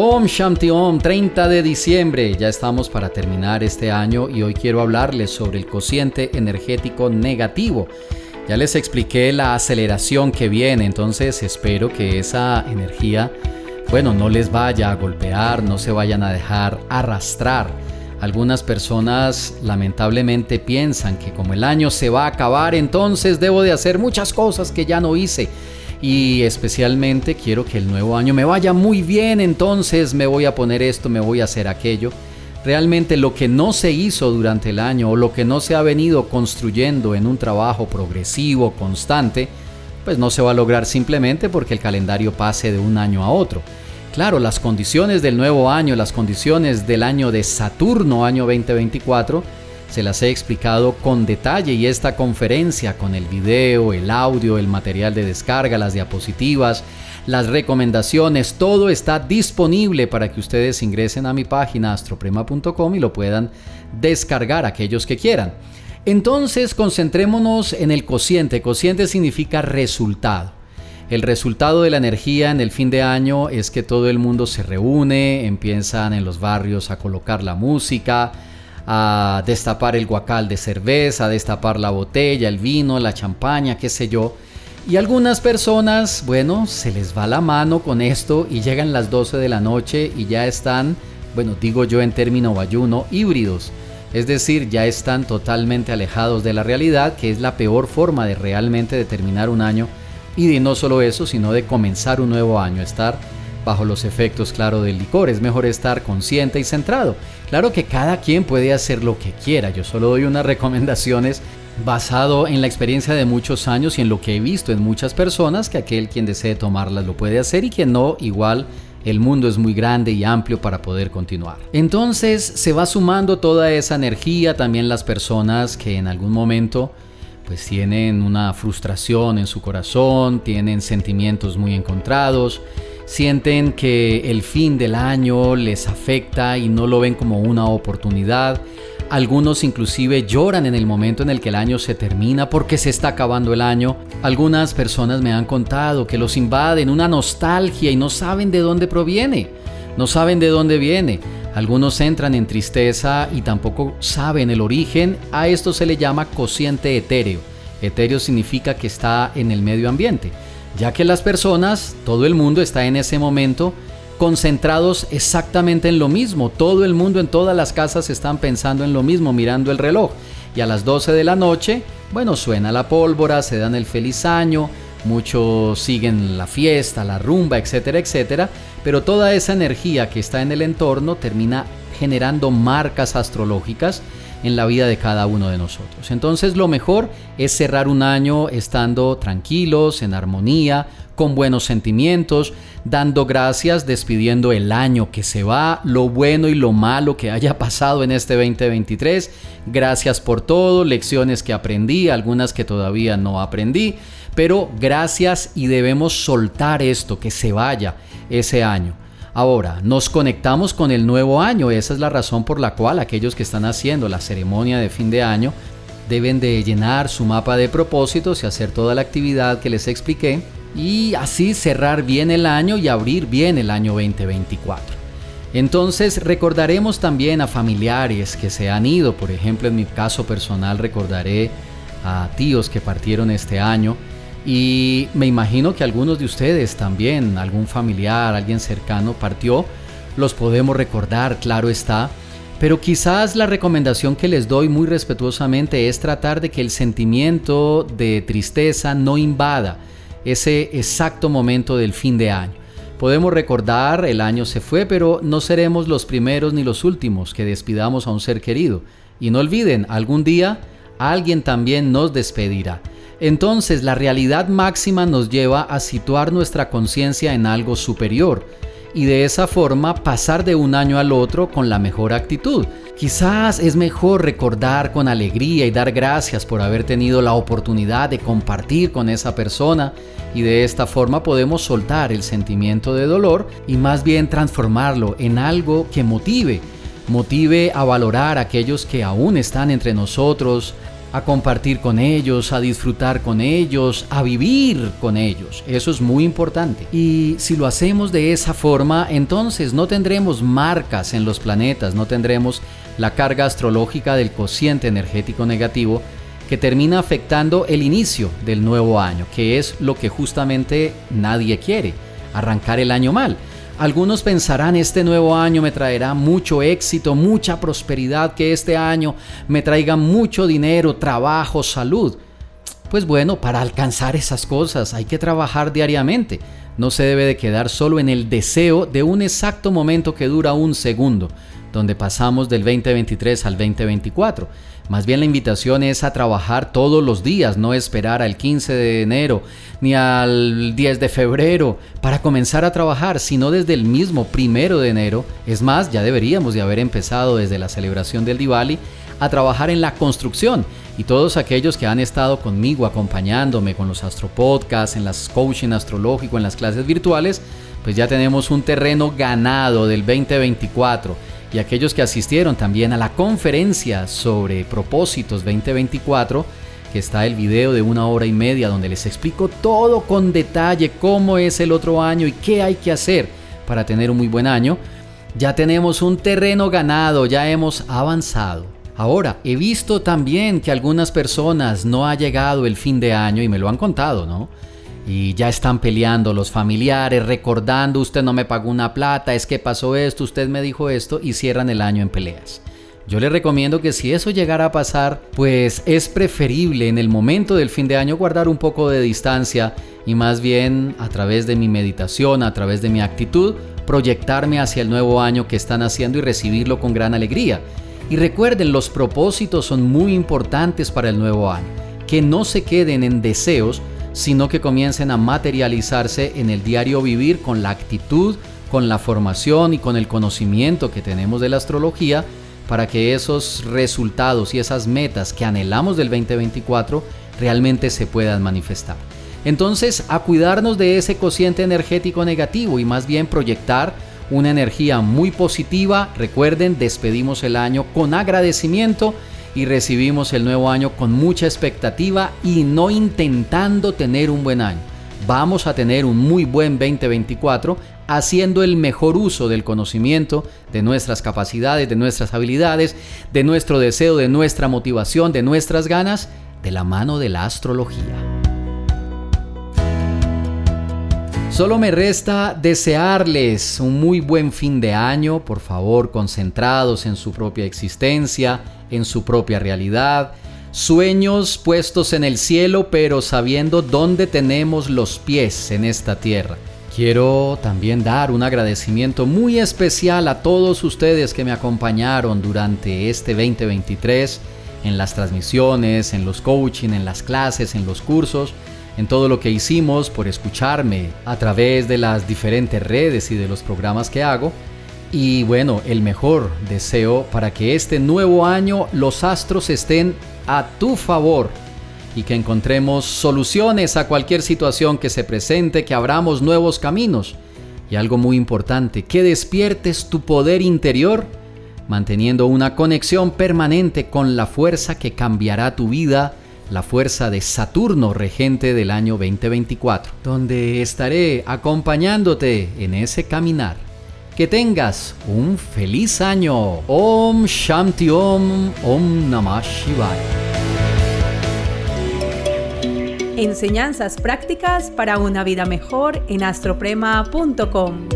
Om Shanti Om, 30 de diciembre. Ya estamos para terminar este año y hoy quiero hablarles sobre el cociente energético negativo. Ya les expliqué la aceleración que viene, entonces espero que esa energía, bueno, no les vaya a golpear, no se vayan a dejar arrastrar. Algunas personas lamentablemente piensan que como el año se va a acabar, entonces debo de hacer muchas cosas que ya no hice y especialmente quiero que el nuevo año me vaya muy bien, entonces me voy a poner esto, me voy a hacer aquello. Realmente lo que no se hizo durante el año o lo que no se ha venido construyendo en un trabajo progresivo, constante, pues no se va a lograr simplemente porque el calendario pase de un año a otro. Claro, las condiciones del nuevo año, las condiciones del año de Saturno, año 2024, se las he explicado con detalle y esta conferencia con el video, el audio, el material de descarga, las diapositivas, las recomendaciones, todo está disponible para que ustedes ingresen a mi página astroprema.com y lo puedan descargar aquellos que quieran. Entonces concentrémonos en el cociente. Cociente significa resultado. El resultado de la energía en el fin de año es que todo el mundo se reúne, empiezan en los barrios a colocar la música, a destapar el guacal de cerveza, a destapar la botella, el vino, la champaña, qué sé yo. Y algunas personas, bueno, se les va la mano con esto y llegan las 12 de la noche y ya están, bueno, digo yo en término bayuno, híbridos. Es decir, ya están totalmente alejados de la realidad, que es la peor forma de realmente determinar un año. Y de no solo eso, sino de comenzar un nuevo año, estar bajo los efectos, claro, del licor. Es mejor estar consciente y centrado. Claro que cada quien puede hacer lo que quiera. Yo solo doy unas recomendaciones basado en la experiencia de muchos años y en lo que he visto en muchas personas, que aquel quien desee tomarlas lo puede hacer y quien no, igual el mundo es muy grande y amplio para poder continuar. Entonces se va sumando toda esa energía, también las personas que en algún momento pues tienen una frustración en su corazón, tienen sentimientos muy encontrados, sienten que el fin del año les afecta y no lo ven como una oportunidad. Algunos inclusive lloran en el momento en el que el año se termina porque se está acabando el año. Algunas personas me han contado que los invaden una nostalgia y no saben de dónde proviene, no saben de dónde viene. Algunos entran en tristeza y tampoco saben el origen. A esto se le llama cociente etéreo. Etéreo significa que está en el medio ambiente ya que las personas, todo el mundo está en ese momento concentrados exactamente en lo mismo. Todo el mundo en todas las casas están pensando en lo mismo, mirando el reloj. Y a las 12 de la noche, bueno, suena la pólvora, se dan el feliz año, muchos siguen la fiesta, la rumba, etcétera, etcétera. Pero toda esa energía que está en el entorno termina generando marcas astrológicas en la vida de cada uno de nosotros. Entonces lo mejor es cerrar un año estando tranquilos, en armonía, con buenos sentimientos, dando gracias, despidiendo el año que se va, lo bueno y lo malo que haya pasado en este 2023. Gracias por todo, lecciones que aprendí, algunas que todavía no aprendí, pero gracias y debemos soltar esto, que se vaya ese año. Ahora, nos conectamos con el nuevo año. Esa es la razón por la cual aquellos que están haciendo la ceremonia de fin de año deben de llenar su mapa de propósitos y hacer toda la actividad que les expliqué y así cerrar bien el año y abrir bien el año 2024. Entonces recordaremos también a familiares que se han ido, por ejemplo en mi caso personal recordaré a tíos que partieron este año, y me imagino que algunos de ustedes también, algún familiar, alguien cercano partió, los podemos recordar, claro está. Pero quizás la recomendación que les doy muy respetuosamente es tratar de que el sentimiento de tristeza no invada ese exacto momento del fin de año. Podemos recordar, el año se fue, pero no seremos los primeros ni los últimos que despidamos a un ser querido. Y no olviden, algún día alguien también nos despedirá. Entonces la realidad máxima nos lleva a situar nuestra conciencia en algo superior y de esa forma pasar de un año al otro con la mejor actitud. Quizás es mejor recordar con alegría y dar gracias por haber tenido la oportunidad de compartir con esa persona y de esta forma podemos soltar el sentimiento de dolor y más bien transformarlo en algo que motive, motive a valorar a aquellos que aún están entre nosotros, a compartir con ellos, a disfrutar con ellos, a vivir con ellos. Eso es muy importante. Y si lo hacemos de esa forma, entonces no tendremos marcas en los planetas, no tendremos la carga astrológica del cociente energético negativo que termina afectando el inicio del nuevo año, que es lo que justamente nadie quiere, arrancar el año mal. Algunos pensarán, este nuevo año me traerá mucho éxito, mucha prosperidad, que este año me traiga mucho dinero, trabajo, salud. Pues bueno, para alcanzar esas cosas hay que trabajar diariamente. No se debe de quedar solo en el deseo de un exacto momento que dura un segundo, donde pasamos del 2023 al 2024. Más bien la invitación es a trabajar todos los días, no esperar al 15 de enero ni al 10 de febrero para comenzar a trabajar, sino desde el mismo primero de enero. Es más, ya deberíamos de haber empezado desde la celebración del Diwali a trabajar en la construcción. Y todos aquellos que han estado conmigo acompañándome con los astropodcasts, en las coaching astrológico, en las clases virtuales, pues ya tenemos un terreno ganado del 2024 y aquellos que asistieron también a la conferencia sobre propósitos 2024, que está el video de una hora y media donde les explico todo con detalle cómo es el otro año y qué hay que hacer para tener un muy buen año, ya tenemos un terreno ganado, ya hemos avanzado. Ahora, he visto también que algunas personas no ha llegado el fin de año y me lo han contado, ¿no? y ya están peleando los familiares, recordando, usted no me pagó una plata, es que pasó esto, usted me dijo esto y cierran el año en peleas. Yo le recomiendo que si eso llegara a pasar, pues es preferible en el momento del fin de año guardar un poco de distancia y más bien a través de mi meditación, a través de mi actitud, proyectarme hacia el nuevo año que están haciendo y recibirlo con gran alegría. Y recuerden, los propósitos son muy importantes para el nuevo año. Que no se queden en deseos, sino que comiencen a materializarse en el diario vivir con la actitud, con la formación y con el conocimiento que tenemos de la astrología para que esos resultados y esas metas que anhelamos del 2024 realmente se puedan manifestar. Entonces, a cuidarnos de ese cociente energético negativo y más bien proyectar una energía muy positiva. Recuerden, despedimos el año con agradecimiento y recibimos el nuevo año con mucha expectativa y no intentando tener un buen año. Vamos a tener un muy buen 2024 haciendo el mejor uso del conocimiento, de nuestras capacidades, de nuestras habilidades, de nuestro deseo, de nuestra motivación, de nuestras ganas, de la mano de la astrología. Solo me resta desearles un muy buen fin de año, por favor, concentrados en su propia existencia, en su propia realidad, sueños puestos en el cielo, pero sabiendo dónde tenemos los pies en esta tierra. Quiero también dar un agradecimiento muy especial a todos ustedes que me acompañaron durante este 2023 en las transmisiones, en los coaching, en las clases, en los cursos en todo lo que hicimos, por escucharme a través de las diferentes redes y de los programas que hago. Y bueno, el mejor deseo para que este nuevo año los astros estén a tu favor y que encontremos soluciones a cualquier situación que se presente, que abramos nuevos caminos. Y algo muy importante, que despiertes tu poder interior manteniendo una conexión permanente con la fuerza que cambiará tu vida la fuerza de Saturno regente del año 2024, donde estaré acompañándote en ese caminar. Que tengas un feliz año. Om Shanti Om, Om Namah Shivaya. Enseñanzas prácticas para una vida mejor en astroprema.com.